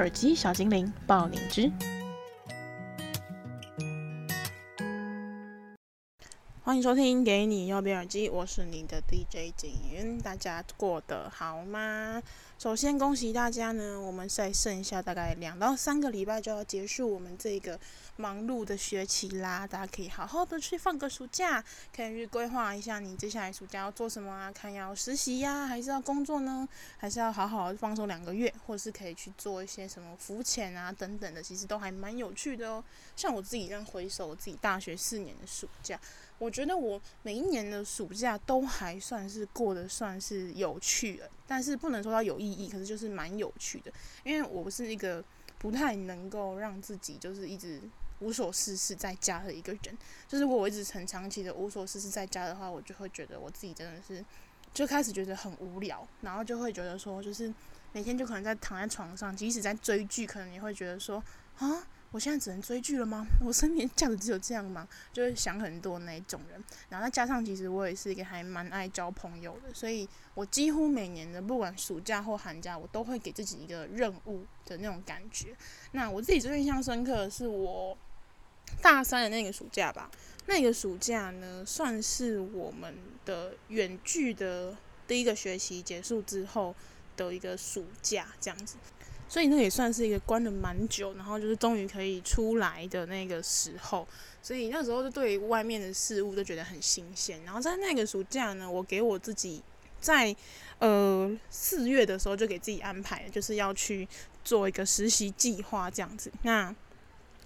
耳机小精灵，爆灵芝。欢迎收听《给你右边耳机》，我是你的 DJ 景云，大家过得好吗？首先恭喜大家呢，我们在剩下大概两到三个礼拜就要结束我们这个忙碌的学期啦，大家可以好好的去放个暑假，可以去规划一下你接下来暑假要做什么啊？看要实习呀，还是要工作呢？还是要好好放松两个月，或是可以去做一些什么浮潜啊等等的，其实都还蛮有趣的哦。像我自己这样回首我自己大学四年的暑假。我觉得我每一年的暑假都还算是过得算是有趣的，但是不能说它有意义，可是就是蛮有趣的。因为我是一个不太能够让自己就是一直无所事事在家的一个人，就是如果我一直很长期的无所事事在家的话，我就会觉得我自己真的是就开始觉得很无聊，然后就会觉得说，就是每天就可能在躺在床上，即使在追剧，可能也会觉得说啊。我现在只能追剧了吗？我生命价值只有这样吗？就会想很多那一种人。然后再加上，其实我也是一个还蛮爱交朋友的，所以我几乎每年的不管暑假或寒假，我都会给自己一个任务的那种感觉。那我自己最印象深刻的是我大三的那个暑假吧。那个暑假呢，算是我们的远距的第一个学期结束之后的一个暑假，这样子。所以那也算是一个关了蛮久，然后就是终于可以出来的那个时候。所以那时候就对外面的事物都觉得很新鲜。然后在那个暑假呢，我给我自己在呃四月的时候就给自己安排，就是要去做一个实习计划这样子。那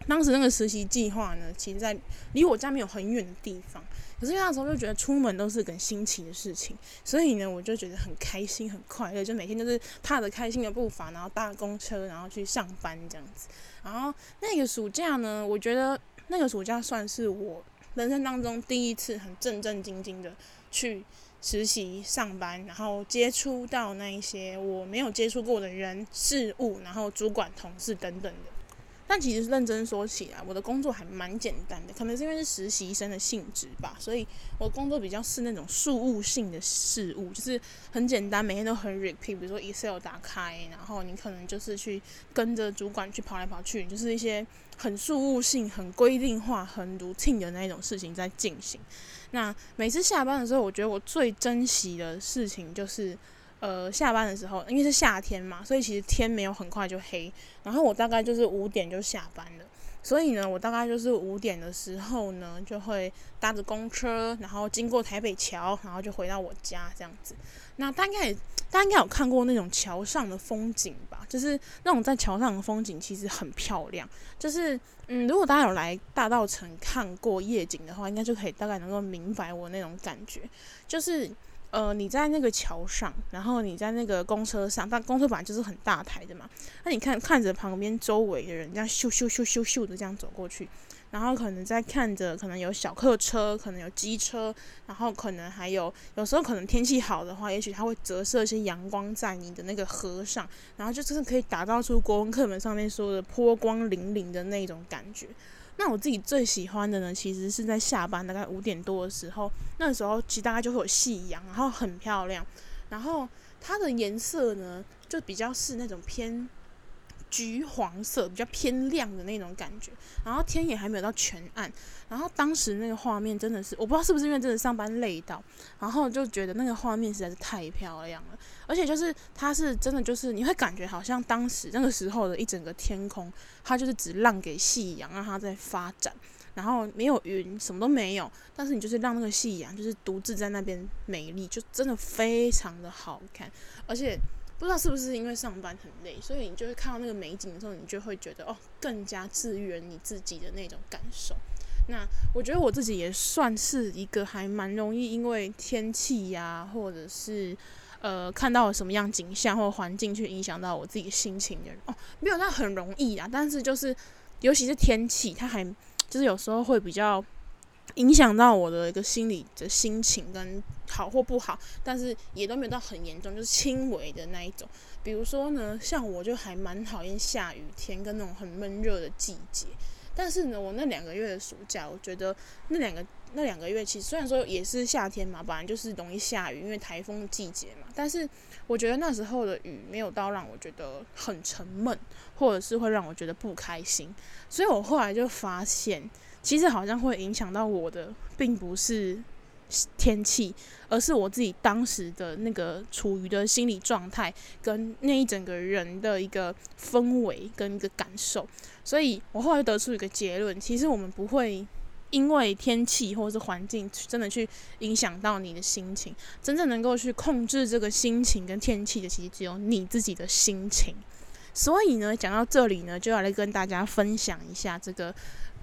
当时那个实习计划呢，其实在离我家没有很远的地方。可是那时候就觉得出门都是很新奇的事情，所以呢，我就觉得很开心、很快乐，就每天都是踏着开心的步伐，然后搭公车，然后去上班这样子。然后那个暑假呢，我觉得那个暑假算是我人生当中第一次很正正经经的去实习上班，然后接触到那一些我没有接触过的人事物，然后主管、同事等等的。但其实认真说起来，我的工作还蛮简单的，可能是因为是实习生的性质吧，所以我工作比较是那种事务性的事物，就是很简单，每天都很 repeat，比如说 Excel 打开，然后你可能就是去跟着主管去跑来跑去，就是一些很事务性、很规定化、很 routine 的那一种事情在进行。那每次下班的时候，我觉得我最珍惜的事情就是。呃，下班的时候，因为是夏天嘛，所以其实天没有很快就黑。然后我大概就是五点就下班了，所以呢，我大概就是五点的时候呢，就会搭着公车，然后经过台北桥，然后就回到我家这样子。那大概大家应该有看过那种桥上的风景吧？就是那种在桥上的风景其实很漂亮。就是嗯，如果大家有来大道城看过夜景的话，应该就可以大概能够明白我那种感觉，就是。呃，你在那个桥上，然后你在那个公车上，但公车本来就是很大台的嘛。那你看看着旁边周围的人，这样咻咻咻咻咻的这样走过去，然后可能在看着，可能有小客车，可能有机车，然后可能还有，有时候可能天气好的话，也许它会折射一些阳光在你的那个河上，然后就真的可以打造出国文课本上面说的波光粼粼的那种感觉。那我自己最喜欢的呢，其实是在下班大概五点多的时候，那时候其实大概就会有夕阳，然后很漂亮，然后它的颜色呢，就比较是那种偏。橘黄色比较偏亮的那种感觉，然后天也还没有到全暗，然后当时那个画面真的是，我不知道是不是因为真的上班累到，然后就觉得那个画面实在是太漂亮了，而且就是它是真的就是你会感觉好像当时那个时候的一整个天空，它就是只让给夕阳让它在发展，然后没有云，什么都没有，但是你就是让那个夕阳就是独自在那边美丽，就真的非常的好看，而且。不知道是不是因为上班很累，所以你就会看到那个美景的时候，你就会觉得哦，更加治愈了你自己的那种感受。那我觉得我自己也算是一个还蛮容易因为天气呀，或者是呃看到什么样景象或环境去影响到我自己心情的人哦，没有那很容易啊，但是就是尤其是天气，它还就是有时候会比较。影响到我的一个心理的心情跟好或不好，但是也都没有到很严重，就是轻微的那一种。比如说呢，像我就还蛮讨厌下雨天跟那种很闷热的季节。但是呢，我那两个月的暑假，我觉得那两个那两个月其实虽然说也是夏天嘛，本来就是容易下雨，因为台风季节嘛。但是我觉得那时候的雨没有到让我觉得很沉闷，或者是会让我觉得不开心。所以我后来就发现。其实好像会影响到我的，并不是天气，而是我自己当时的那个处于的心理状态，跟那一整个人的一个氛围跟一个感受。所以我后来得出一个结论：其实我们不会因为天气或者是环境真的去影响到你的心情，真正能够去控制这个心情跟天气的，其实只有你自己的心情。所以呢，讲到这里呢，就要来跟大家分享一下这个。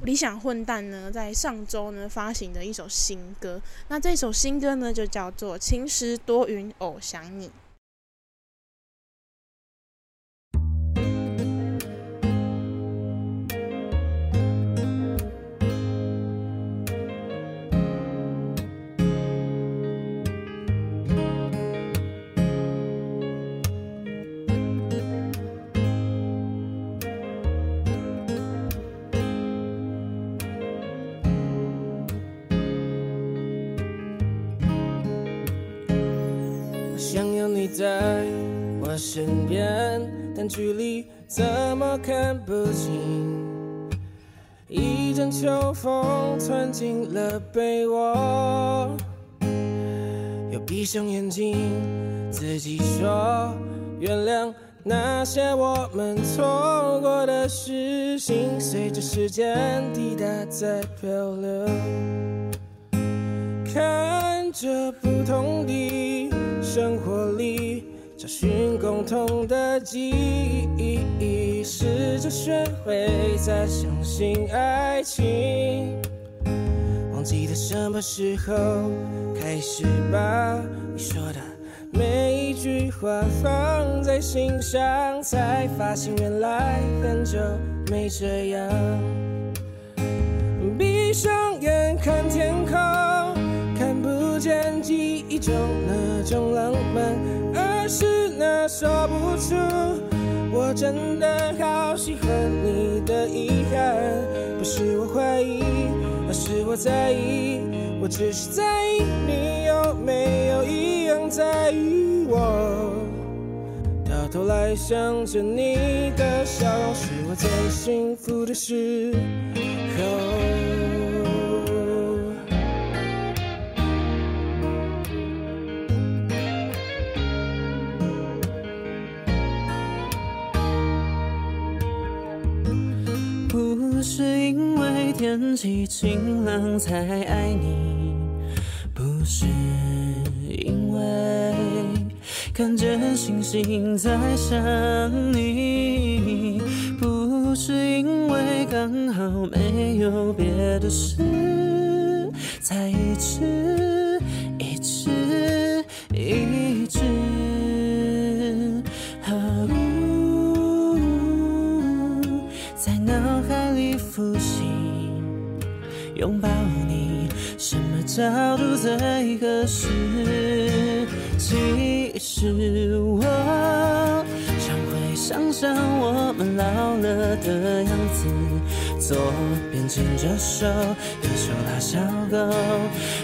理想混蛋呢，在上周呢发行的一首新歌，那这首新歌呢就叫做《晴时多云偶想你》。在我身边，但距离怎么看不清。一阵秋风窜进了被窝，又闭上眼睛，自己说原谅那些我们错过的事情，随着时间滴答在漂流，看着不同的。生活里找寻共同的记忆，试着学会再相信爱情。忘记了什么时候开始把你说的每一句话放在心上，才发现原来很久没这样。闭上中那种浪漫，而是那说不出。我真的好喜欢你的遗憾，不是我怀疑，而是我在意。我只是在意你有没有一样在意我。到头来想着你的笑容，是我最幸福的时候。天气晴朗才爱你，不是因为看见星星在想你，不是因为刚好没有别的事，才一直一直一直，拥抱你，什么角度最合适？其实我常会想象我们老了的样子，左边牵着手，右手拉小狗，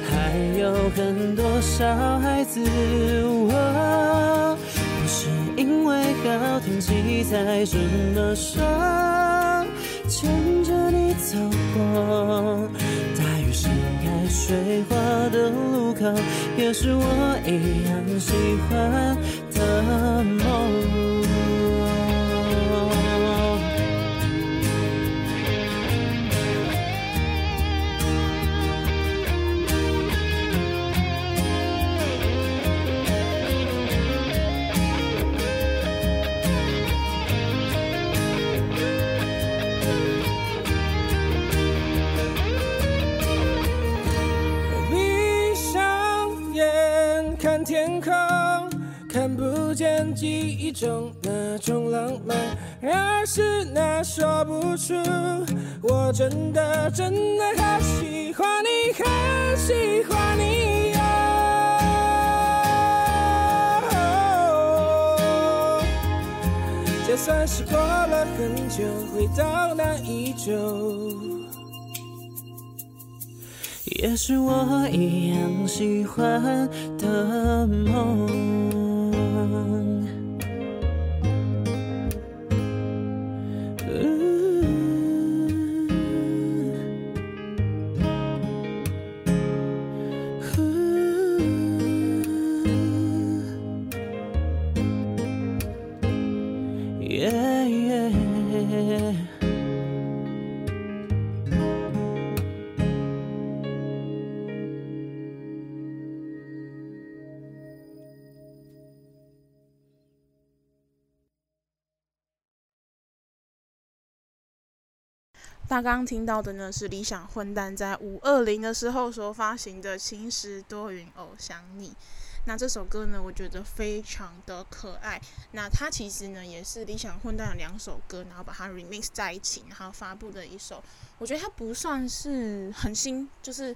还有很多小孩子。我不是因为好天气才这么说，牵着你走过。水花的路口，也是我一样喜欢的梦。记忆中那种浪漫，然而是那说不出。我真的真的好喜欢你，很喜欢你哟、就算是过了很久，回到那依旧。也是我一样喜欢的梦。大家刚刚听到的呢，是理想混蛋在五二零的时候所发行的《晴时多云偶想你》。那这首歌呢，我觉得非常的可爱。那它其实呢，也是理想混蛋的两首歌，然后把它 remix 在一起，然后发布的一首。我觉得它不算是很新，就是。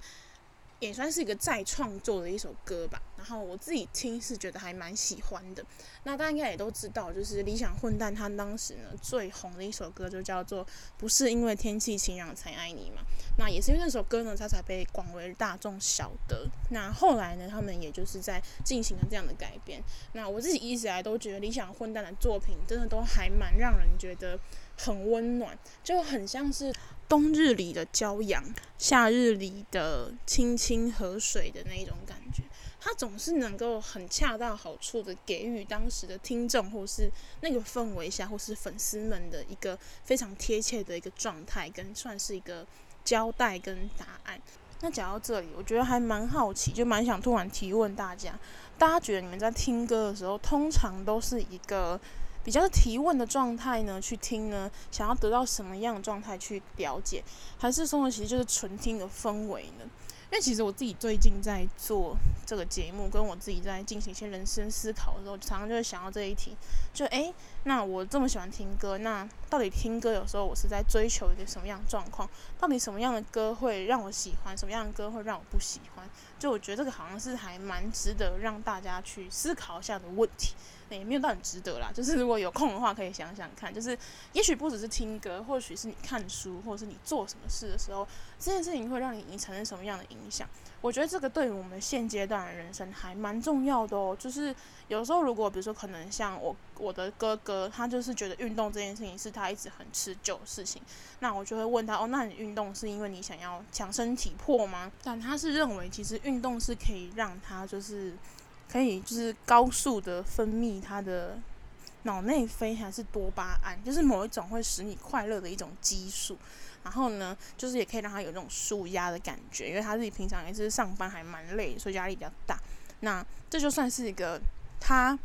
也算是一个再创作的一首歌吧，然后我自己听是觉得还蛮喜欢的。那大家应该也都知道，就是理想混蛋他当时呢最红的一首歌就叫做《不是因为天气晴朗才爱你》嘛。那也是因为那首歌呢，他才被广为大众晓得。那后来呢，他们也就是在进行了这样的改编。那我自己一直以来都觉得理想混蛋的作品真的都还蛮让人觉得很温暖，就很像是。冬日里的骄阳，夏日里的清清河水的那一种感觉，他总是能够很恰到好处的给予当时的听众，或是那个氛围下，或是粉丝们的一个非常贴切的一个状态，跟算是一个交代跟答案。那讲到这里，我觉得还蛮好奇，就蛮想突然提问大家：大家觉得你们在听歌的时候，通常都是一个？比较提问的状态呢，去听呢，想要得到什么样的状态去了解，还是说，其实就是纯听的氛围呢？因为其实我自己最近在做这个节目，跟我自己在进行一些人生思考的时候，常常就会想到这一题，就诶，那我这么喜欢听歌，那到底听歌有时候我是在追求一个什么样的状况？到底什么样的歌会让我喜欢，什么样的歌会让我不喜欢？就我觉得这个好像是还蛮值得让大家去思考一下的问题。也没有到很值得啦，就是如果有空的话，可以想想看，就是也许不只是听歌，或许是你看书，或者是你做什么事的时候，这件事情会让你产生什么样的影响？我觉得这个对于我们现阶段的人生还蛮重要的哦。就是有时候如果比如说可能像我我的哥哥，他就是觉得运动这件事情是他一直很持久的事情，那我就会问他哦，那你运动是因为你想要强身体魄吗？但他是认为其实运动是可以让他就是。可以就是高速的分泌他的脑内啡还是多巴胺，就是某一种会使你快乐的一种激素。然后呢，就是也可以让他有这种舒压的感觉，因为他自己平常也是上班还蛮累，所以压力比较大。那这就算是一个他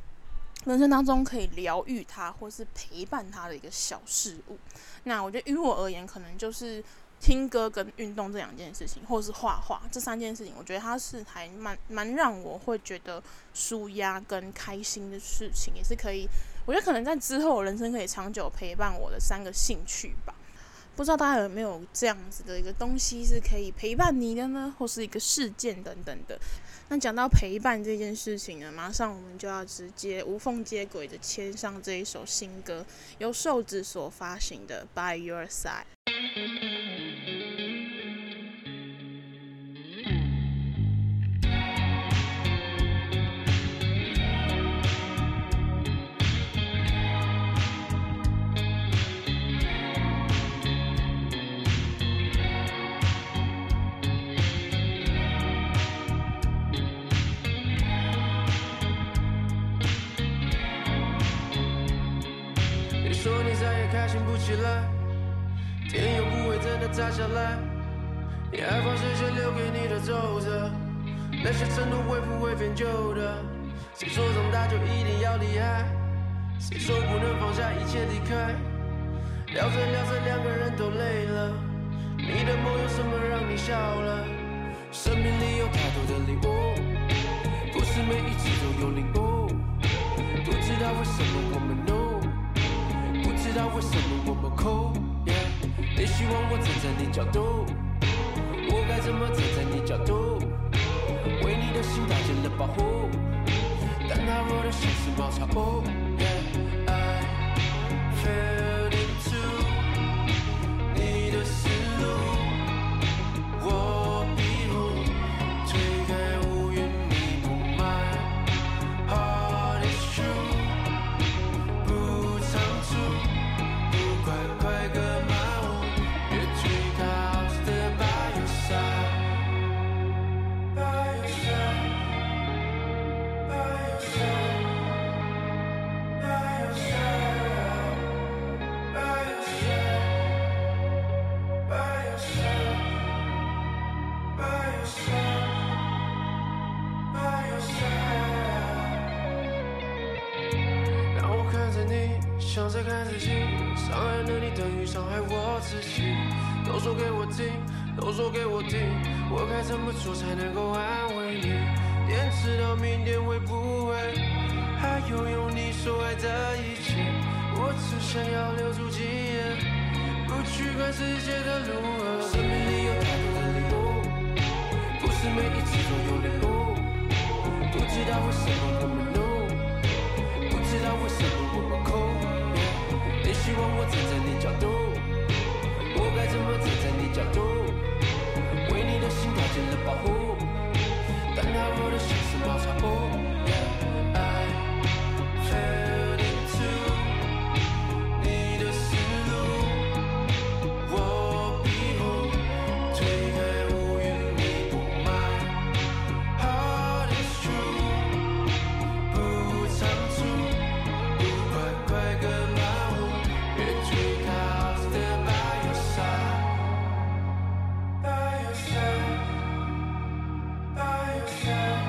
人生当中可以疗愈他或是陪伴他的一个小事物。那我觉得于我而言，可能就是。听歌跟运动这两件事情，或者是画画这三件事情，我觉得它是还蛮蛮让我会觉得舒压跟开心的事情，也是可以，我觉得可能在之后人生可以长久陪伴我的三个兴趣吧。不知道大家有没有这样子的一个东西是可以陪伴你的呢？或是一个事件等等的。那讲到陪伴这件事情呢，马上我们就要直接无缝接轨的签上这一首新歌，由瘦子所发行的《By Your Side》。你还放谁先留给你的走着？那些承诺会不会变旧的？谁说长大就一定要厉害？谁说不能放下一切离开？聊着聊着两个人都累了，你的梦有什么让你笑了？生命里有太多的礼物，不是每一次都有领悟。不知道为什么我们怒，不知道为什么我们哭。Yeah, 你希望我站在你角度，怎么站在你角度？为你的心搭建了保护，但它弱得像是茅草屋。说给我听，我该怎么做才能够安慰你？连直到明天会不会还拥有你所爱的一切？我只想要留住今夜，不去管世界的如何。生命里有太多的礼物，不是每一次都有礼物。不知道为什么我们怒，不知道为什么我们哭。你希望我站在你角度，我该怎么站在你角度？保护，但它弱得像是茅草屋。他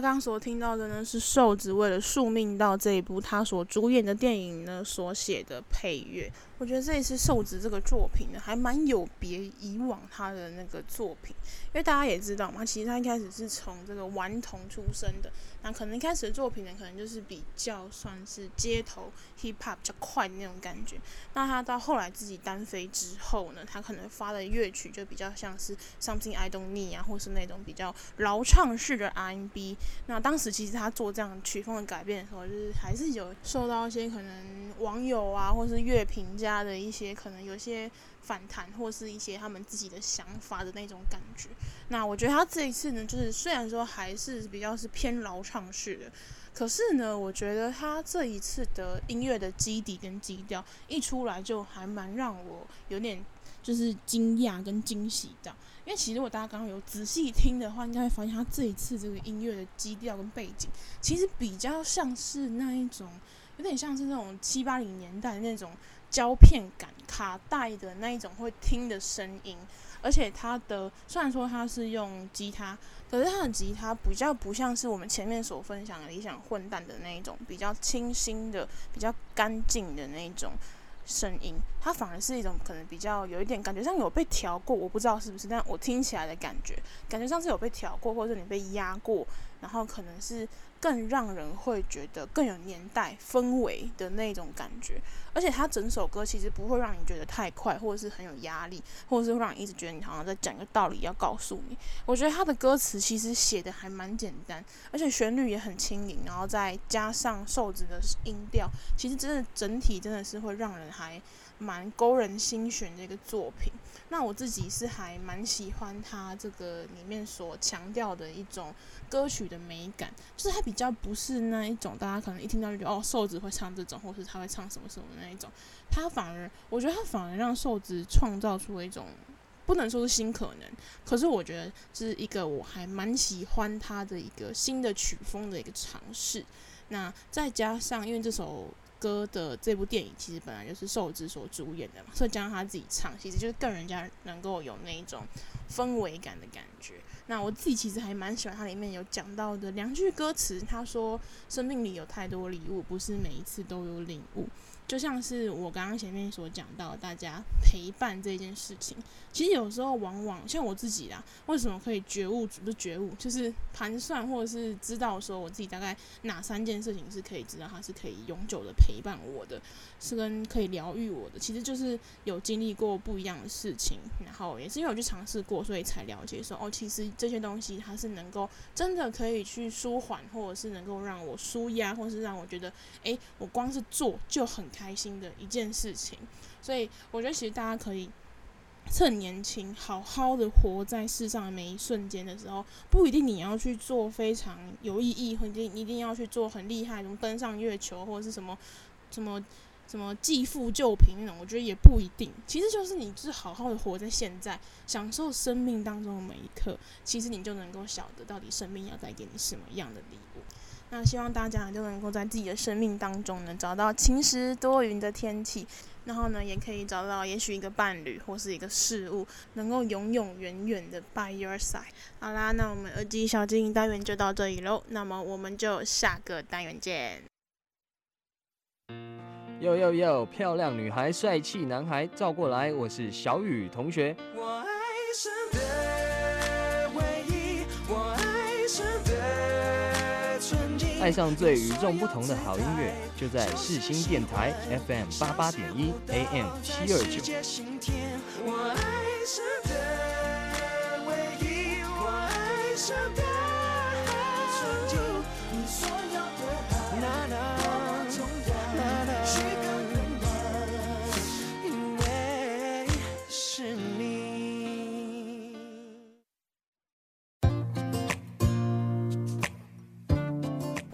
刚刚所听到的呢，是瘦子为了《宿命到》这一部他所主演的电影呢所写的配乐。我觉得这一次瘦子这个作品呢，还蛮有别以往他的那个作品，因为大家也知道嘛，其实他一开始是从这个顽童出身的，那可能一开始的作品呢，可能就是比较算是街头 hip hop 比较快的那种感觉。那他到后来自己单飞之后呢，他可能发的乐曲就比较像是 Something I Don't Need 啊，或是那种比较饶唱式的 R&B。那当时其实他做这样曲风的改变的时候，就是还是有受到一些可能网友啊，或是乐评家。的一些可能有些反弹，或是一些他们自己的想法的那种感觉。那我觉得他这一次呢，就是虽然说还是比较是偏饶唱式的，可是呢，我觉得他这一次的音乐的基底跟基调一出来，就还蛮让我有点就是惊讶跟惊喜的。因为其实如果大家刚刚有仔细听的话，应该会发现他这一次这个音乐的基调跟背景，其实比较像是那一种，有点像是那种七八零年代那种。胶片感卡带的那一种会听的声音，而且它的虽然说它是用吉他，可是它的吉他比较不像是我们前面所分享的理想混蛋的那一种比较清新的、比较干净的那一种声音，它反而是一种可能比较有一点感觉像有被调过，我不知道是不是，但我听起来的感觉，感觉像是有被调过，或者你被压过，然后可能是。更让人会觉得更有年代氛围的那种感觉，而且他整首歌其实不会让你觉得太快，或者是很有压力，或者是会让你一直觉得你好像在讲个道理要告诉你。我觉得他的歌词其实写的还蛮简单，而且旋律也很轻盈，然后再加上瘦子的音调，其实真的整体真的是会让人还蛮勾人心弦的一个作品。那我自己是还蛮喜欢他这个里面所强调的一种歌曲的美感，就是他比较不是那一种大家可能一听到就觉得哦，瘦子会唱这种，或是他会唱什么什么那一种。他反而，我觉得他反而让瘦子创造出了一种不能说是新可能，可是我觉得是一个我还蛮喜欢他的一个新的曲风的一个尝试。那再加上因为这首。歌的这部电影其实本来就是受之所主演的嘛，所以加上他自己唱，其实就是更人家能够有那一种氛围感的感觉。那我自己其实还蛮喜欢他里面有讲到的两句歌词，他说：“生命里有太多礼物，不是每一次都有领悟。”就像是我刚刚前面所讲到，大家陪伴这件事情，其实有时候往往像我自己啦，为什么可以觉悟？不是觉悟，就是盘算或者是知道说我自己大概哪三件事情是可以知道它是可以永久的陪伴我的，是跟可以疗愈我的。其实就是有经历过不一样的事情，然后也是因为我去尝试过，所以才了解说哦，其实这些东西它是能够真的可以去舒缓，或者是能够让我舒压，或是让我觉得，诶，我光是做就很。开心的一件事情，所以我觉得其实大家可以趁年轻，好好的活在世上的每一瞬间的时候，不一定你要去做非常有意义，或者一定要去做很厉害，什么登上月球或者是什么什么什么继父救贫那种，我觉得也不一定。其实就是你就是好好的活在现在，享受生命当中的每一刻，其实你就能够晓得到底生命要带给你什么样的礼物。那希望大家都能够在自己的生命当中呢，找到晴时多云的天气，然后呢，也可以找到也许一个伴侣或是一个事物，能够永永远远的 by your side。好啦，那我们耳机小精灵单元就到这里喽，那么我们就下个单元见。哟哟哟，漂亮女孩，帅气男孩，照过来，我是小雨同学。爱上最与众不同的好音乐，就在世新电台 FM 八八点一 AM 七二九。我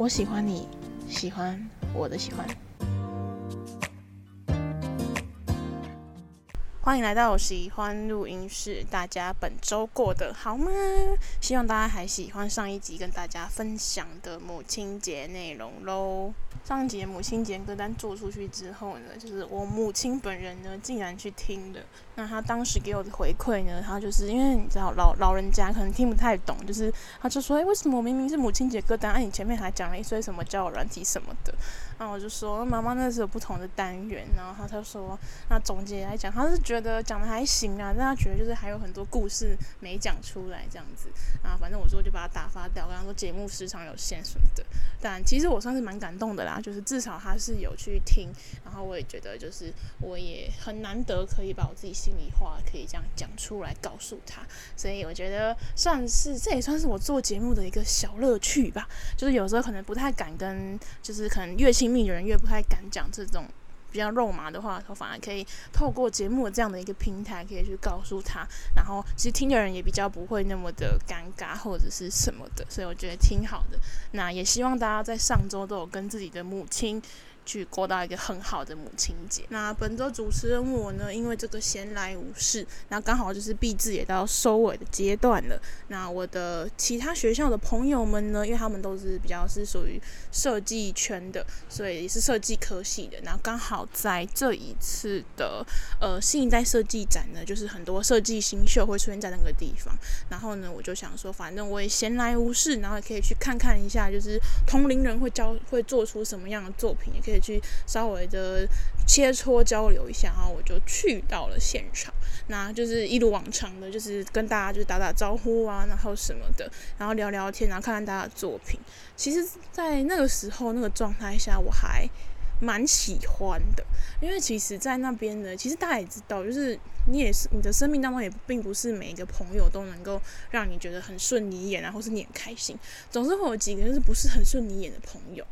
我喜欢你，喜欢我的喜欢。欢迎来到我喜欢录音室，大家本周过得好吗？希望大家还喜欢上一集跟大家分享的母亲节内容喽。上一集母亲节歌单做出去之后呢，就是我母亲本人呢，竟然去听了。那他当时给我的回馈呢，他就是因为你知道老老人家可能听不太懂，就是他就说：“诶，为什么我明明是母亲节歌单，啊，你前面还讲了一堆什么交友软体什么的？”然后我就说：“妈妈那是有不同的单元。”然后他他说：“那总结来讲，他是觉得讲的还行啊，但他觉得就是还有很多故事没讲出来这样子啊。反正我说就把他打发掉，跟他说节目时长有限什么的。但其实我算是蛮感动的啦。”就是至少他是有去听，然后我也觉得就是我也很难得可以把我自己心里话可以这样讲出来告诉他，所以我觉得算是这也算是我做节目的一个小乐趣吧。就是有时候可能不太敢跟，就是可能越亲密的人越不太敢讲这种比较肉麻的话，我反而可以透过节目这样的一个平台可以去告诉他，然后其实听的人也比较不会那么的尴尬或者是什么的，所以我觉得挺好的。那也希望大家在上周都有跟自己的母亲。去过到一个很好的母亲节。那本周主持人我呢，因为这个闲来无事，那刚好就是毕制也到收尾的阶段了。那我的其他学校的朋友们呢，因为他们都是比较是属于设计圈的，所以也是设计科系的。然后刚好在这一次的呃新一代设计展呢，就是很多设计新秀会出现在那个地方。然后呢，我就想说，反正我也闲来无事，然后也可以去看看一下，就是同龄人会教会做出什么样的作品，也可以。去稍微的切磋交流一下，然后我就去到了现场，那就是一如往常的，就是跟大家就是打打招呼啊，然后什么的，然后聊聊天，然后看看大家的作品。其实，在那个时候那个状态下，我还蛮喜欢的，因为其实，在那边呢，其实大家也知道，就是你也是你的生命当中也并不是每一个朋友都能够让你觉得很顺你眼，然后是你很开心，总是会有几个就是不是很顺你眼的朋友。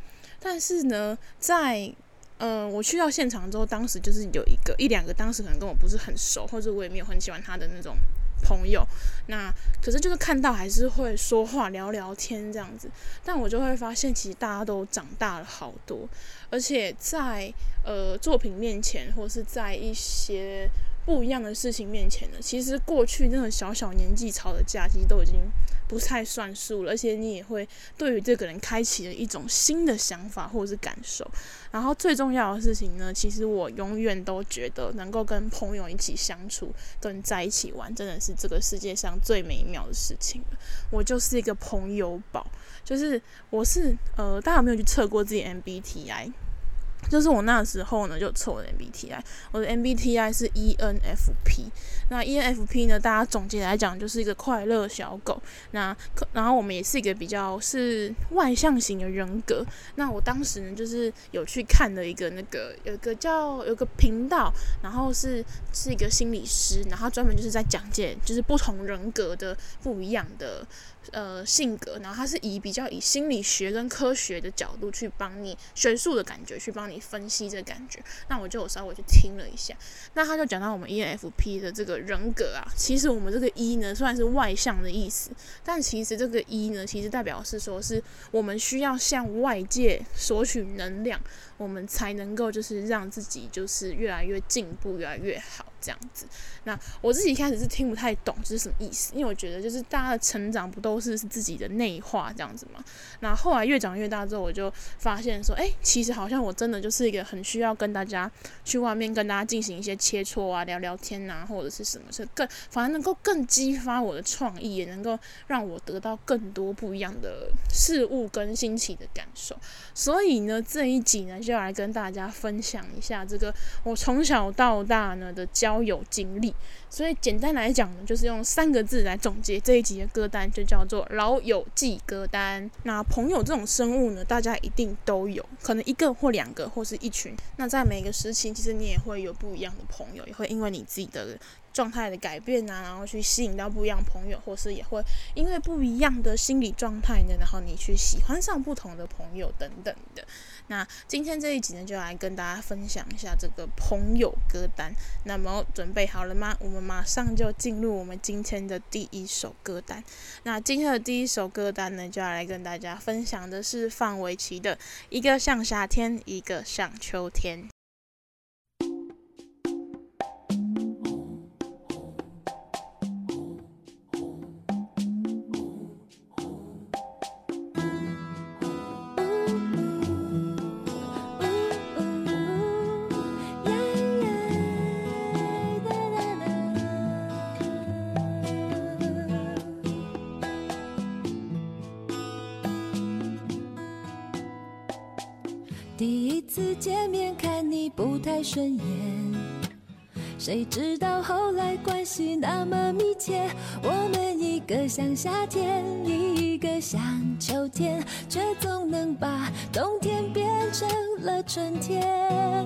但是呢，在呃，我去到现场之后，当时就是有一个一两个，当时可能跟我不是很熟，或者我也没有很喜欢他的那种朋友。那可是就是看到还是会说话聊聊天这样子。但我就会发现，其实大家都长大了好多，而且在呃作品面前，或是在一些不一样的事情面前呢，其实过去那种小小年纪吵的架，其实都已经不太算数了，而且你也会对于这个人开启了一种新的想法或者是感受。然后最重要的事情呢，其实我永远都觉得能够跟朋友一起相处，跟在一起玩，真的是这个世界上最美妙的事情了。我就是一个朋友宝，就是我是呃，大家有没有去测过自己 MBTI？就是我那时候呢，就测我的 MBTI，我的 MBTI 是 ENFP。那 ENFP 呢，大家总结来讲就是一个快乐小狗。那然后我们也是一个比较是外向型的人格。那我当时呢，就是有去看了一个那个有一个叫有个频道，然后是是一个心理师，然后专门就是在讲解就是不同人格的不一样的。呃，性格，然后他是以比较以心理学跟科学的角度去帮你学术的感觉去帮你分析这感觉。那我就有稍微去听了一下，那他就讲到我们 ENFP 的这个人格啊，其实我们这个 E 呢，虽然是外向的意思，但其实这个 E 呢，其实代表是说是我们需要向外界索取能量，我们才能够就是让自己就是越来越进步，越来越好。这样子，那我自己一开始是听不太懂这是什么意思，因为我觉得就是大家的成长不都是自己的内化这样子嘛。那后来越长越大之后，我就发现说，哎，其实好像我真的就是一个很需要跟大家去外面跟大家进行一些切磋啊、聊聊天啊，或者是什么，是更反而能够更激发我的创意，也能够让我得到更多不一样的事物跟新奇的感受。所以呢，这一集呢，就要来跟大家分享一下这个我从小到大呢的交。交友经历，所以简单来讲呢，就是用三个字来总结这一集的歌单，就叫做“老友记歌单”。那朋友这种生物呢，大家一定都有，可能一个或两个，或是一群。那在每个时期，其实你也会有不一样的朋友，也会因为你自己的。状态的改变啊，然后去吸引到不一样朋友，或是也会因为不一样的心理状态呢，然后你去喜欢上不同的朋友等等的。那今天这一集呢，就来跟大家分享一下这个朋友歌单。那么准备好了吗？我们马上就进入我们今天的第一首歌单。那今天的第一首歌单呢，就要来跟大家分享的是范玮琪的《一个像夏天，一个像秋天》。太顺眼，谁知道后来关系那么密切，我们一个像夏天，一个像秋天，却总能把冬天变成了春天。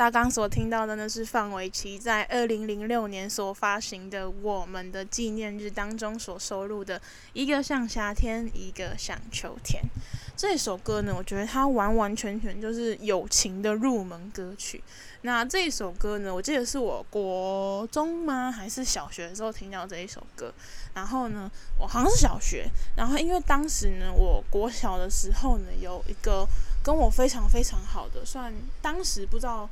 大家刚所听到的呢，是范玮琪在二零零六年所发行的《我们的纪念日》当中所收录的一个像夏天，一个像秋天。这首歌呢，我觉得它完完全全就是友情的入门歌曲。那这首歌呢，我记得是我国中吗？还是小学的时候听到这一首歌。然后呢，我好像是小学。然后因为当时呢，我国小的时候呢，有一个跟我非常非常好的，算当时不知道。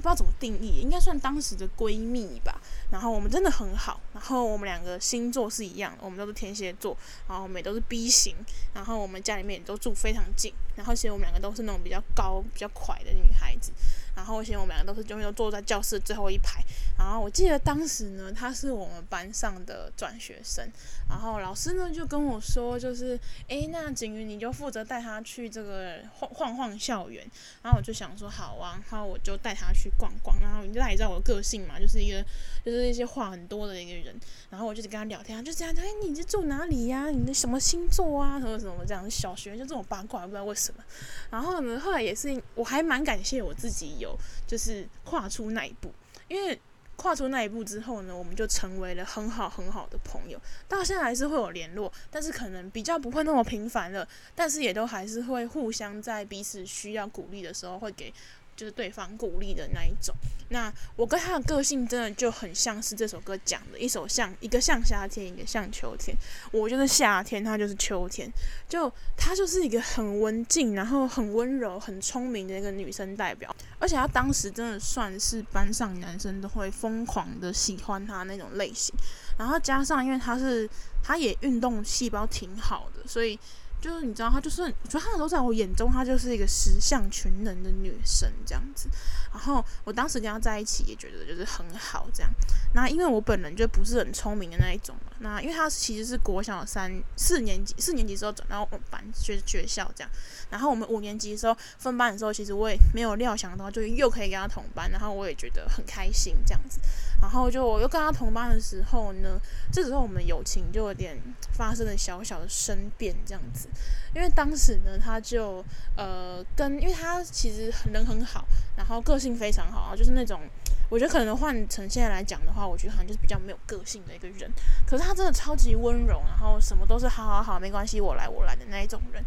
不知道怎么定义，应该算当时的闺蜜吧。然后我们真的很好，然后我们两个星座是一样的，我们都是天蝎座，然后我们也都是 B 型，然后我们家里面也都住非常近，然后其实我们两个都是那种比较高、比较快的女孩子。然后，其实我们两个都是永远都坐在教室最后一排。然后我记得当时呢，他是我们班上的转学生。然后老师呢就跟我说，就是，诶，那景瑜你就负责带他去这个晃晃晃校园。然后我就想说，好啊，然后我就带他去逛逛。然后你大家也知道我的个性嘛，就是一个就是一些话很多的一个人。然后我就跟他聊天，就这样，诶，你是住哪里呀？你的什么星座啊？什么什么这样。小学就这种八卦，不知道为什么。然后呢，后来也是，我还蛮感谢我自己有。就是跨出那一步，因为跨出那一步之后呢，我们就成为了很好很好的朋友。到现在还是会有联络，但是可能比较不会那么频繁了，但是也都还是会互相在彼此需要鼓励的时候会给。就是对方鼓励的那一种。那我跟他的个性真的就很像是这首歌讲的，一首像一个像夏天，一个像秋天。我就是夏天，他就是秋天。就他就是一个很文静，然后很温柔、很聪明的一个女生代表。而且他当时真的算是班上男生都会疯狂的喜欢他那种类型。然后加上因为他是，他也运动细胞挺好的，所以。就是你知道，她就是，我觉得她都在我眼中，她就是一个十项全能的女生这样子。然后我当时跟她在一起，也觉得就是很好这样。那因为我本人就不是很聪明的那一种嘛。那因为她其实是国小三四年级，四年级时候转到我们班学学校这样。然后我们五年级的时候分班的时候，其实我也没有料想到，就又可以跟她同班。然后我也觉得很开心这样子。然后就我又跟他同班的时候呢，这时候我们友情就有点发生了小小的生变这样子。因为当时呢，他就呃跟，因为他其实人很好，然后个性非常好，就是那种我觉得可能换成现在来讲的话，我觉得好像就是比较没有个性的一个人。可是他真的超级温柔，然后什么都是好好好，没关系，我来我来的那一种人。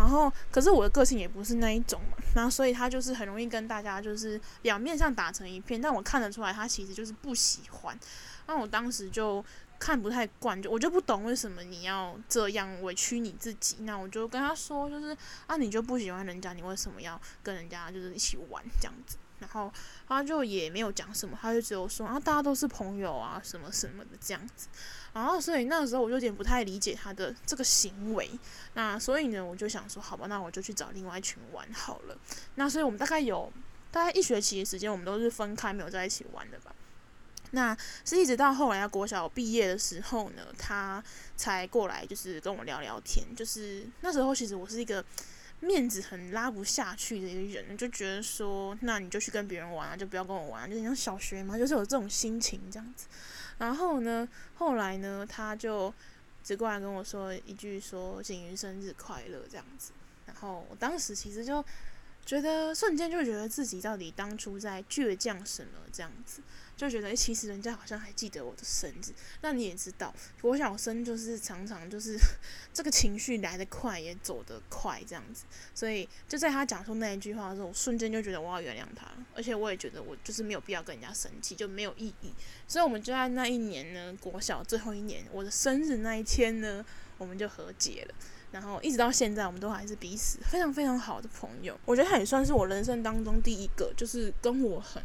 然后可是我的个性也不是那一种嘛，然后所以他就是很容易跟大家就是表面上打成一片，但我看得出来他其实就是不喜欢。那我当时就。看不太惯，就我就不懂为什么你要这样委屈你自己。那我就跟他说，就是啊，你就不喜欢人家，你为什么要跟人家就是一起玩这样子？然后他就也没有讲什么，他就只有说啊，大家都是朋友啊，什么什么的这样子。然后所以那个时候我就有点不太理解他的这个行为。那所以呢，我就想说，好吧，那我就去找另外一群玩好了。那所以我们大概有大概一学期的时间，我们都是分开没有在一起玩的吧。那是一直到后来要国小毕业的时候呢，他才过来，就是跟我聊聊天。就是那时候，其实我是一个面子很拉不下去的一个人，就觉得说，那你就去跟别人玩啊，就不要跟我玩啊，就像小学嘛，就是有这种心情这样子。然后呢，后来呢，他就只过来跟我说一句说“景瑜生日快乐”这样子。然后我当时其实就觉得瞬间就觉得自己到底当初在倔强什么这样子。就觉得，诶，其实人家好像还记得我的生日。那你也知道，国小生就是常常就是 这个情绪来得快，也走得快这样子。所以就在他讲出那一句话的时候，我瞬间就觉得我要原谅他，而且我也觉得我就是没有必要跟人家生气，就没有意义。所以我们就在那一年呢，国小最后一年，我的生日那一天呢，我们就和解了。然后一直到现在，我们都还是彼此非常非常好的朋友。我觉得他也算是我人生当中第一个，就是跟我很。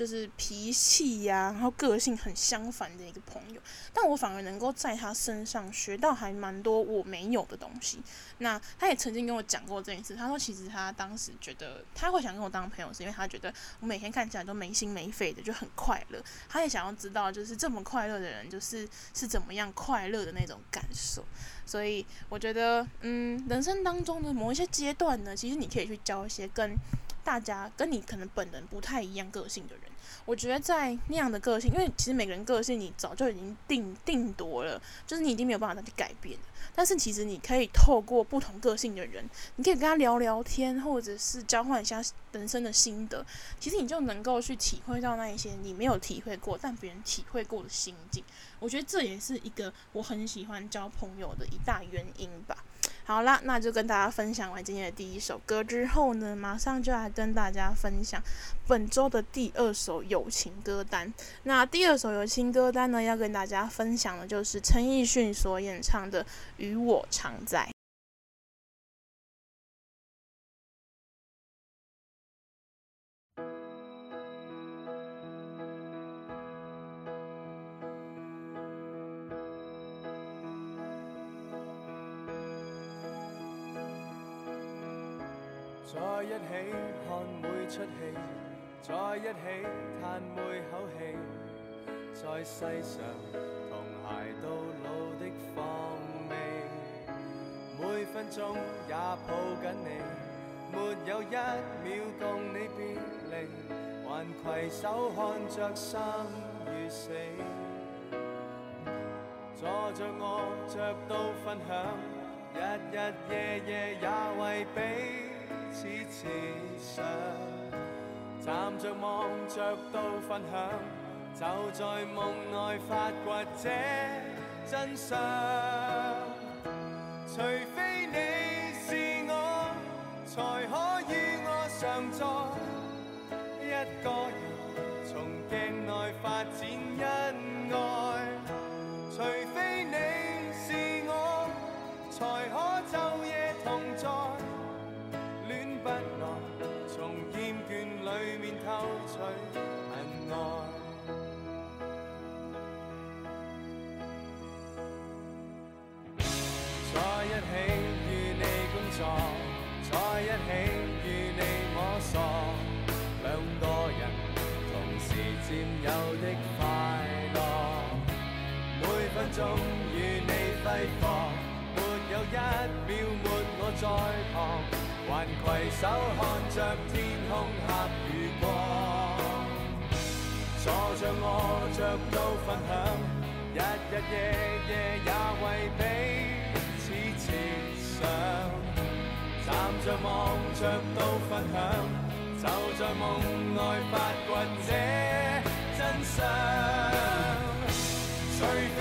就是脾气呀、然后个性很相反的一个朋友，但我反而能够在他身上学到还蛮多我没有的东西。那他也曾经跟我讲过这件事，他说其实他当时觉得他会想跟我当朋友，是因为他觉得我每天看起来都没心没肺的，就很快乐。他也想要知道，就是这么快乐的人，就是是怎么样快乐的那种感受。所以我觉得，嗯，人生当中的某一些阶段呢，其实你可以去交一些跟大家跟你可能本人不太一样个性的人。我觉得在那样的个性，因为其实每个人个性你早就已经定定夺了，就是你已经没有办法再去改变。但是其实你可以透过不同个性的人，你可以跟他聊聊天，或者是交换一下人生的心得，其实你就能够去体会到那一些你没有体会过但别人体会过的心境。我觉得这也是一个我很喜欢交朋友的一大原因吧。好啦，那就跟大家分享完今天的第一首歌之后呢，马上就来跟大家分享本周的第二首友情歌单。那第二首友情歌单呢，要跟大家分享的就是陈奕迅所演唱的《与我常在》。在一起看每出戏，在一起叹每口气，在世上同偕到老的芳味，每分钟也抱紧你，没有一秒共你。别离，还携手看着生与死，坐着卧着都分享，日日夜夜也为彼。此时常站着望着都分享，就在梦内发掘这真相。除非你是我，才可与我常在一个人，从镜内发在一起与你工作，在一起与你摸索，两个人同时占有的快乐，每分钟与你挥霍，没有一秒没我在旁。还携手看着天空黑雨光，坐着卧着都分享，日日夜夜也为彼此设想，站着望着都分享，就在梦内发掘这真相。除非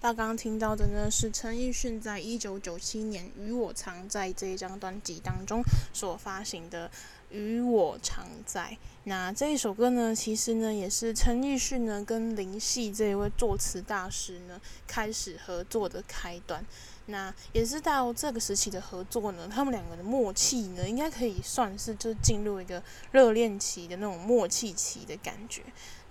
大家刚刚听到的呢，是陈奕迅在一九九七年《与我常在》这一张专辑当中所发行的与我常在。那这一首歌呢，其实呢也是陈奕迅呢跟林夕这一位作词大师呢开始合作的开端。那也是到这个时期的合作呢，他们两个的默契呢，应该可以算是就进入一个热恋期的那种默契期的感觉。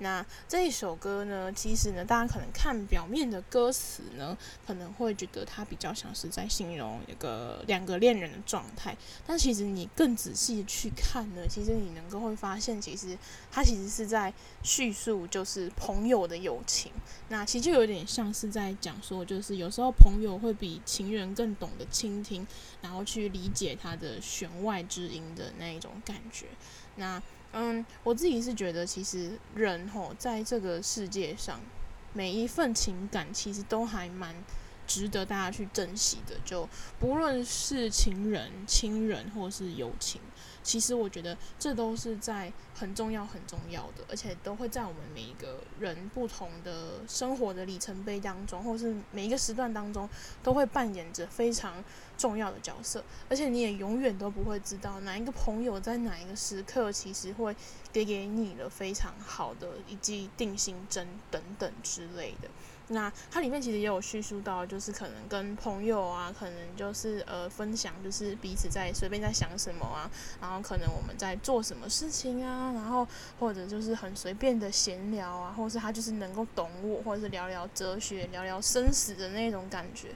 那这一首歌呢，其实呢，大家可能看表面的歌词呢，可能会觉得它比较像是在形容一个两个恋人的状态。但其实你更仔细去看呢，其实你能够会发现，其实它其实是在叙述就是朋友的友情。那其实就有点像是在讲说，就是有时候朋友会比情人更懂得倾听，然后去理解他的弦外之音的那一种感觉。那嗯，我自己是觉得，其实人吼在这个世界上，每一份情感其实都还蛮值得大家去珍惜的。就不论是情人、亲人或是友情。其实我觉得这都是在很重要、很重要的，而且都会在我们每一个人不同的生活的里程碑当中，或是每一个时段当中，都会扮演着非常重要的角色。而且你也永远都不会知道哪一个朋友在哪一个时刻，其实会给给你了非常好的一剂定心针等等之类的。那它里面其实也有叙述到，就是可能跟朋友啊，可能就是呃分享，就是彼此在随便在想什么啊，然后可能我们在做什么事情啊，然后或者就是很随便的闲聊啊，或是他就是能够懂我，或者是聊聊哲学、聊聊生死的那种感觉，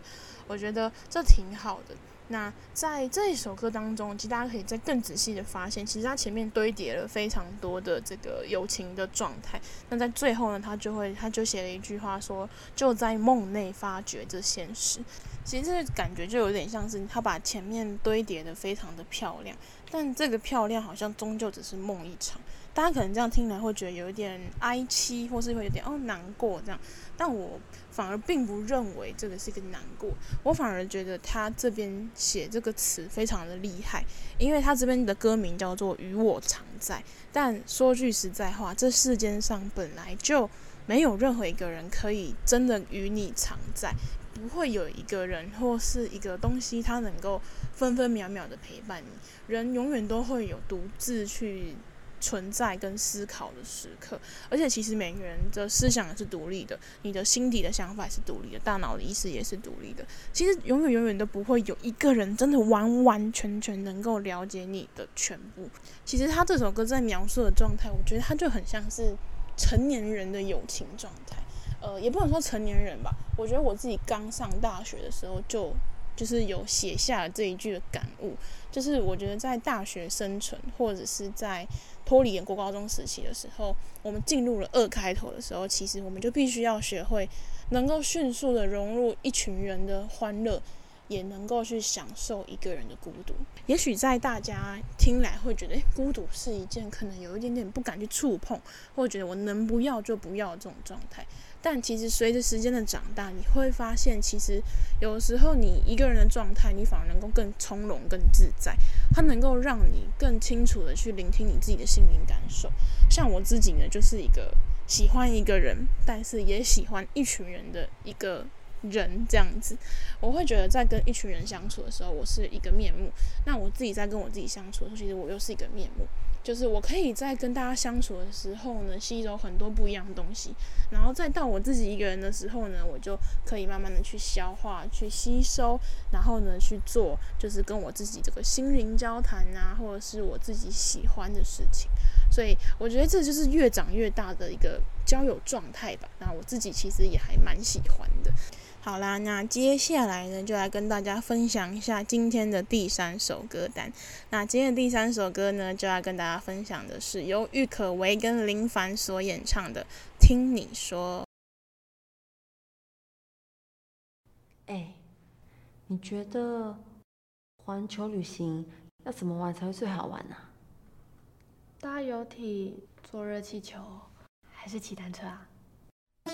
我觉得这挺好的。那在这一首歌当中，其实大家可以再更仔细的发现，其实它前面堆叠了非常多的这个友情的状态。那在最后呢，他就会他就写了一句话说：“就在梦内发觉这现实。”其实这个感觉就有点像是他把前面堆叠的非常的漂亮，但这个漂亮好像终究只是梦一场。大家可能这样听来会觉得有一点哀凄，或是会有点哦难过这样，但我反而并不认为这个是一个难过，我反而觉得他这边写这个词非常的厉害，因为他这边的歌名叫做《与我常在》，但说句实在话，这世间上本来就没有任何一个人可以真的与你常在，不会有一个人或是一个东西，它能够分分秒秒的陪伴你，人永远都会有独自去。存在跟思考的时刻，而且其实每个人的思想也是独立的，你的心底的想法也是独立的，大脑的意识也是独立的。其实永远永远都不会有一个人真的完完全全能够了解你的全部。其实他这首歌在描述的状态，我觉得他就很像是成年人的友情状态。呃，也不能说成年人吧，我觉得我自己刚上大学的时候就。就是有写下了这一句的感悟，就是我觉得在大学生存，或者是在脱离国高中时期的时候，我们进入了二开头的时候，其实我们就必须要学会能够迅速的融入一群人的欢乐，也能够去享受一个人的孤独。也许在大家听来会觉得，孤独是一件可能有一点点不敢去触碰，或者觉得我能不要就不要这种状态。但其实随着时间的长大，你会发现，其实有时候你一个人的状态，你反而能够更从容、更自在。它能够让你更清楚地去聆听你自己的心灵感受。像我自己呢，就是一个喜欢一个人，但是也喜欢一群人的一个人这样子。我会觉得在跟一群人相处的时候，我是一个面目；那我自己在跟我自己相处的时候，其实我又是一个面目。就是我可以在跟大家相处的时候呢，吸收很多不一样的东西，然后再到我自己一个人的时候呢，我就可以慢慢的去消化、去吸收，然后呢去做，就是跟我自己这个心灵交谈啊，或者是我自己喜欢的事情。所以我觉得这就是越长越大的一个交友状态吧。那我自己其实也还蛮喜欢的。好啦，那接下来呢，就来跟大家分享一下今天的第三首歌单。那今天的第三首歌呢，就要跟大家分享的是由郁可唯跟林凡所演唱的《听你说》。哎，你觉得环球旅行要怎么玩才会最好玩呢？搭游艇、坐热气球，还是骑单车啊？当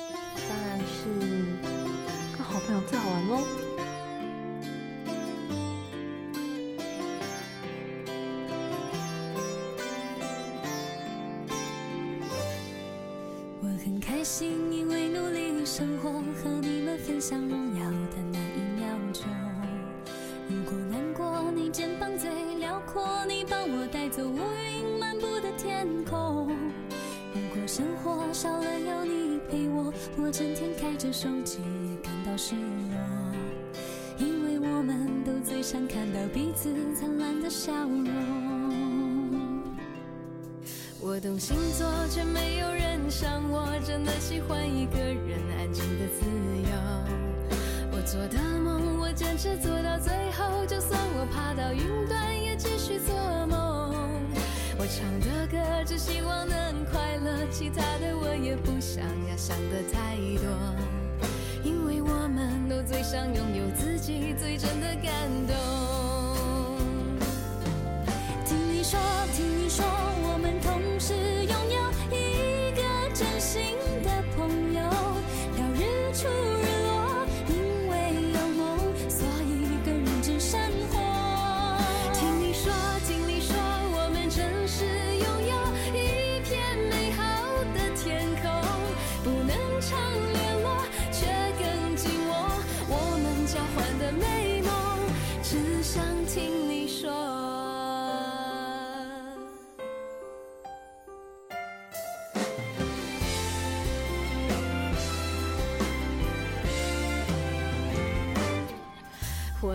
然是。好朋友最好玩喽！我很开心，因为努力生活，和你们分享荣耀的那一秒钟。如果难过，你肩膀最辽阔，你帮我带。走乌云漫步的天空。如果生活少了有你陪我，我整天开着手机到失落。因为我们都最想看到彼此灿烂的笑容。我懂星座，却没有人像我，真的喜欢一个人安静的自由。我做的梦，我坚持做到最后，就算我爬到云端，也继续做梦。我唱的歌，只希望能快乐，其他的我也不想要想的太多。最想拥有自己最真的感动。听你说，听你说，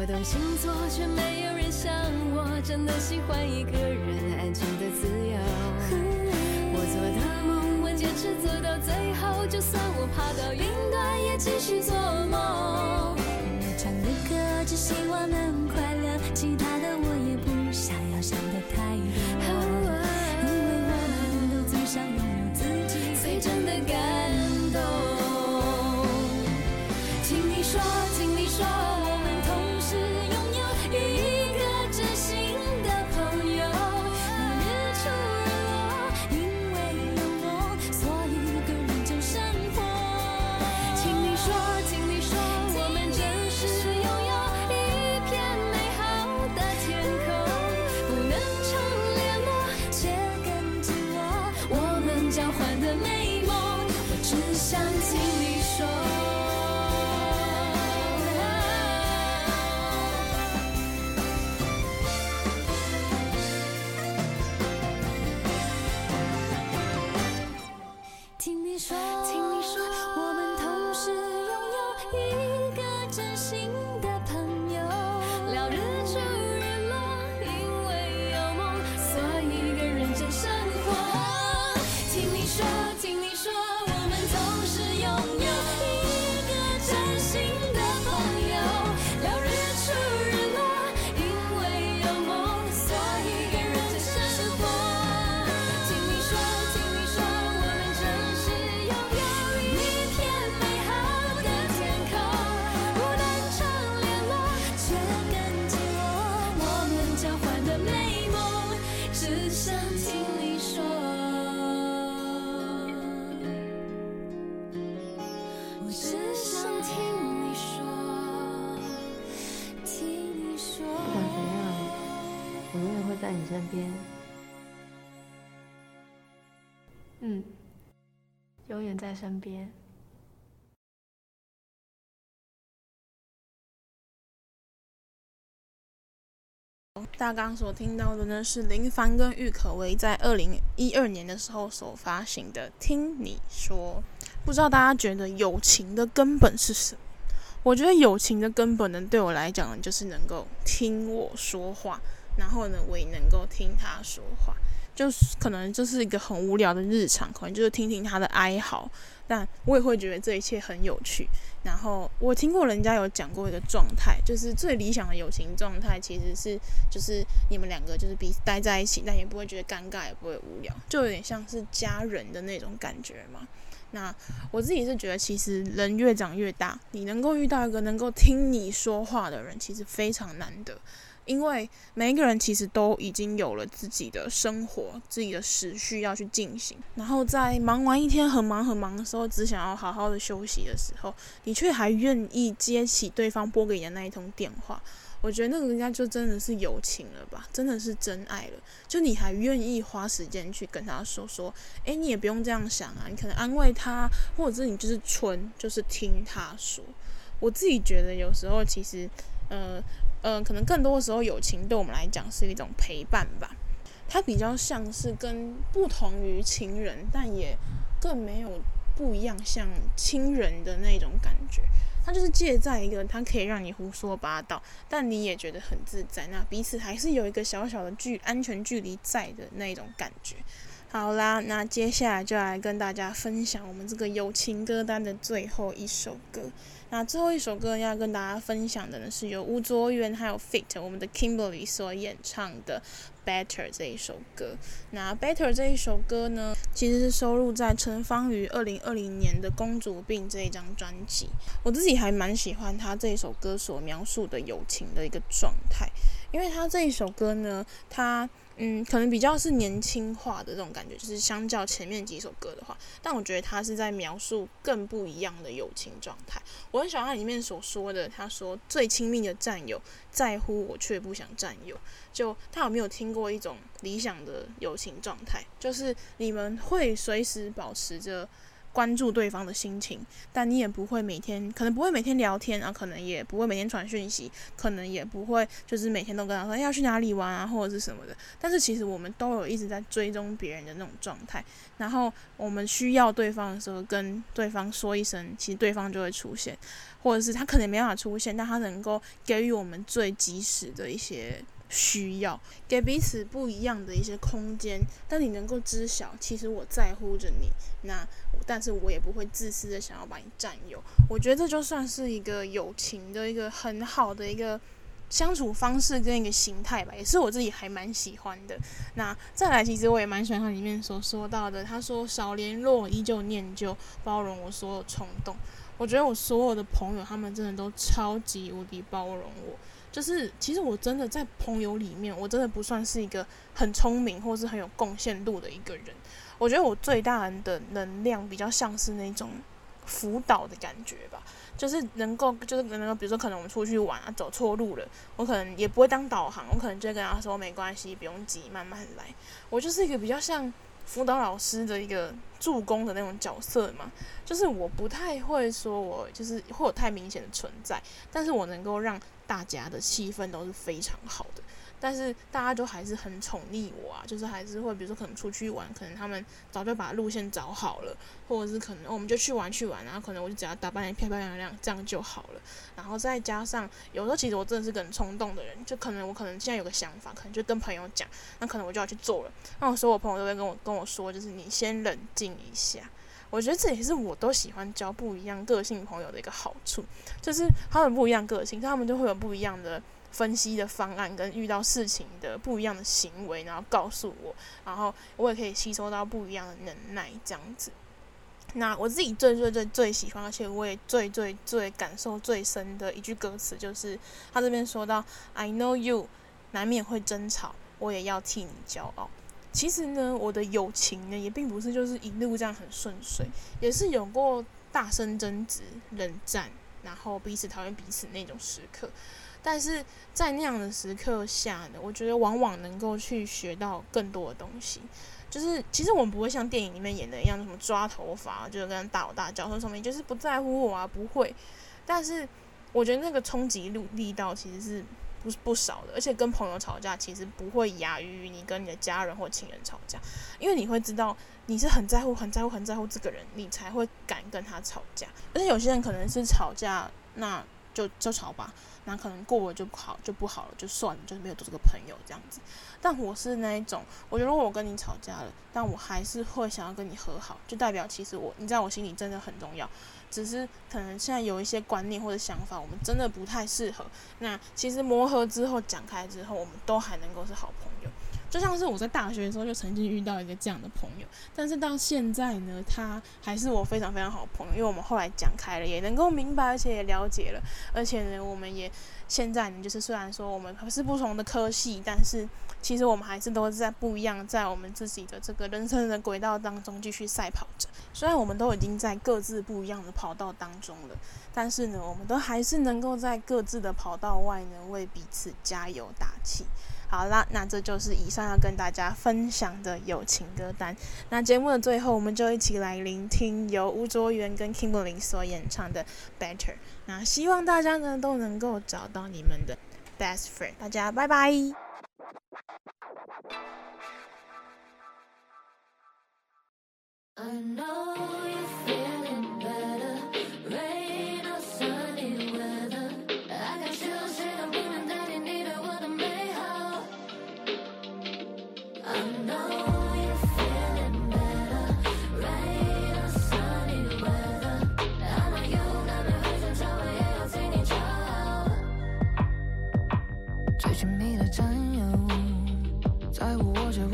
我懂星座，却没有人像我，真的喜欢一个人安静的自由。我做的梦，我坚持做到最后，就算我爬到云端，也继续做梦。我唱的歌，只希望能快乐，其他在身边。大家刚所听到的呢，是林凡跟郁可唯在二零一二年的时候所发行的《听你说》。不知道大家觉得友情的根本是什么？我觉得友情的根本呢，对我来讲呢，就是能够听我说话。然后呢，我也能够听他说话，就是可能就是一个很无聊的日常，可能就是听听他的哀嚎，但我也会觉得这一切很有趣。然后我听过人家有讲过一个状态，就是最理想的友情状态其实是，就是你们两个就是彼此待在一起，但也不会觉得尴尬，也不会无聊，就有点像是家人的那种感觉嘛。那我自己是觉得，其实人越长越大，你能够遇到一个能够听你说话的人，其实非常难得。因为每一个人其实都已经有了自己的生活、自己的时序要去进行，然后在忙完一天很忙很忙的时候，只想要好好的休息的时候，你却还愿意接起对方拨给你的那一通电话，我觉得那个人家就真的是友情了吧，真的是真爱了。就你还愿意花时间去跟他说说，诶，你也不用这样想啊，你可能安慰他，或者是你就是纯就是听他说。我自己觉得有时候其实，呃。嗯、可能更多的时候，友情对我们来讲是一种陪伴吧。它比较像是跟不同于情人，但也更没有不一样像亲人的那种感觉。它就是借在一个，它可以让你胡说八道，但你也觉得很自在。那彼此还是有一个小小的距安全距离在的那种感觉。好啦，那接下来就来跟大家分享我们这个友情歌单的最后一首歌。那最后一首歌要跟大家分享的呢，是由吴卓源还有 Fit 我们的 Kimberly 所演唱的《Better》这一首歌。那《Better》这一首歌呢，其实是收录在陈芳语二零二零年的《公主病》这一张专辑。我自己还蛮喜欢他这一首歌所描述的友情的一个状态，因为他这一首歌呢，他。嗯，可能比较是年轻化的这种感觉，就是相较前面几首歌的话，但我觉得他是在描述更不一样的友情状态。我很喜欢他里面所说的，他说最亲密的战友在乎我却不想占有。就他有没有听过一种理想的友情状态，就是你们会随时保持着。关注对方的心情，但你也不会每天，可能不会每天聊天啊，可能也不会每天传讯息，可能也不会就是每天都跟他说要去哪里玩啊，或者是什么的。但是其实我们都有一直在追踪别人的那种状态，然后我们需要对方的时候，跟对方说一声，其实对方就会出现，或者是他可能没办法出现，但他能够给予我们最及时的一些。需要给彼此不一样的一些空间，但你能够知晓，其实我在乎着你，那但是我也不会自私的想要把你占有。我觉得这就算是一个友情的一个很好的一个相处方式跟一个形态吧，也是我自己还蛮喜欢的。那再来，其实我也蛮喜欢它里面所说到的，他说少联络，依旧念旧，包容我所有冲动。我觉得我所有的朋友，他们真的都超级无敌包容我。就是，其实我真的在朋友里面，我真的不算是一个很聪明或是很有贡献度的一个人。我觉得我最大的能量比较像是那种辅导的感觉吧，就是能够，就是能够，比如说可能我们出去玩啊，走错路了，我可能也不会当导航，我可能就会跟他说没关系，不用急，慢慢来。我就是一个比较像辅导老师的一个助攻的那种角色嘛，就是我不太会说我就是会有太明显的存在，但是我能够让。大家的气氛都是非常好的，但是大家都还是很宠溺我啊，就是还是会，比如说可能出去玩，可能他们早就把路线找好了，或者是可能我们就去玩去玩，然后可能我就只要打扮得漂漂亮亮，这样就好了。然后再加上有时候其实我真的是个很冲动的人，就可能我可能现在有个想法，可能就跟朋友讲，那可能我就要去做了。那我所有朋友都会跟我跟我说，就是你先冷静一下。我觉得这也是我都喜欢交不一样个性朋友的一个好处，就是他们不一样个性，他们就会有不一样的分析的方案，跟遇到事情的不一样的行为，然后告诉我，然后我也可以吸收到不一样的能耐，这样子。那我自己最最最最喜欢，而且我也最最最感受最深的一句歌词，就是他这边说到：“I know you，难免会争吵，我也要替你骄傲。”其实呢，我的友情呢也并不是就是一路这样很顺遂，也是有过大声争执、冷战，然后彼此讨厌彼此那种时刻。但是在那样的时刻下呢，我觉得往往能够去学到更多的东西。就是其实我们不会像电影里面演的一样，什么抓头发，就是跟大吼大叫，说什么就是不在乎我啊，不会。但是我觉得那个冲击力力道其实是。不不少的，而且跟朋友吵架其实不会亚于你跟你的家人或亲人吵架，因为你会知道你是很在乎、很在乎、很在乎这个人，你才会敢跟他吵架。而且有些人可能是吵架，那就就吵吧，那可能过了就不好，就不好了，就算了，就是没有做这个朋友这样子。但我是那一种，我觉得如果我跟你吵架了，但我还是会想要跟你和好，就代表其实我你在我心里真的很重要。只是可能现在有一些观念或者想法，我们真的不太适合。那其实磨合之后讲开之后，我们都还能够是好朋友。就像是我在大学的时候就曾经遇到一个这样的朋友，但是到现在呢，他还是我非常非常好的朋友，因为我们后来讲开了，也能够明白，而且也了解了，而且呢，我们也现在呢，就是虽然说我们是不同的科系，但是其实我们还是都是在不一样，在我们自己的这个人生的轨道当中继续赛跑着。虽然我们都已经在各自不一样的跑道当中了，但是呢，我们都还是能够在各自的跑道外呢，为彼此加油打气。好啦，那这就是以上要跟大家分享的友情歌单。那节目的最后，我们就一起来聆听由吴卓源跟 Kimberly 所演唱的《Better》。那希望大家呢都能够找到你们的 Best Friend。大家拜拜。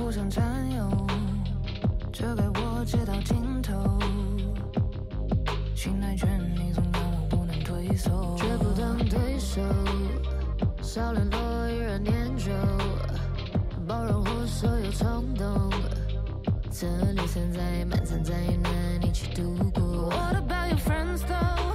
乎我却互相占有。这给我街道尽头，信赖权你总让我不能退缩，绝不当对手，少联络依然念旧，包容我所有冲动，策略散在满山在难一起度过。What about your friends though?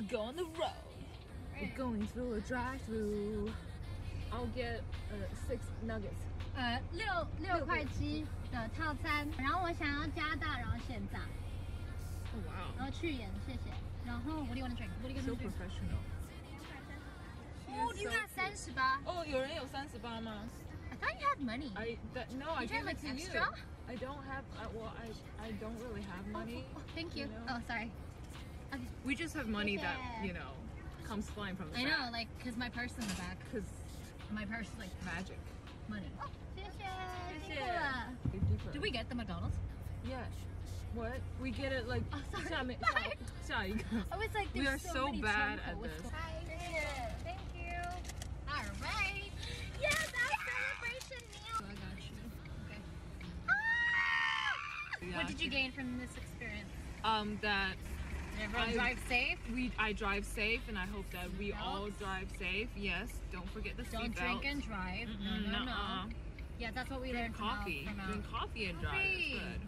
to go on the road. We're going through a drive-through. I'll get uh, six nuggets. 呃，六六块七的套餐，然后我想要加大，然后现炸， Oh wow, 然后去盐，谢谢。然后 What do you want to drink? What do you so want to drink? professional. 哦，你看三十八。 Oh, 有人有三十八吗？ I thought you had money. I that, no, I You gave have, it like, to extra? you. I don't have. Uh, well, I I don't really have money. Oh, thank you. you know? Oh, sorry. We just have money yeah. that, you know, comes flying from the I know, like, because my purse in the back. Because my purse is like magic. Money. Oh, Tisha, Tisha. Did we get the McDonald's? Yes. What? We get it like. Oh, sorry. Sorry. sorry. sorry. I was like, we are so, so bad at this. Hi, Thank you. All right. Yes, our celebration meal. Oh, I got you. Okay. Ah! Yeah. What did you gain from this experience? Um, that everyone I- drive safe? we I drive safe, and I hope that we all drive safe. Yes. Don't forget the Don't seatbelt. drink and drive. No, Mm-mm, no, no. nuh-uh. Yeah, that's what we Drink learned from coffee. from our- Drink coffee and drive. Coffee. It's good.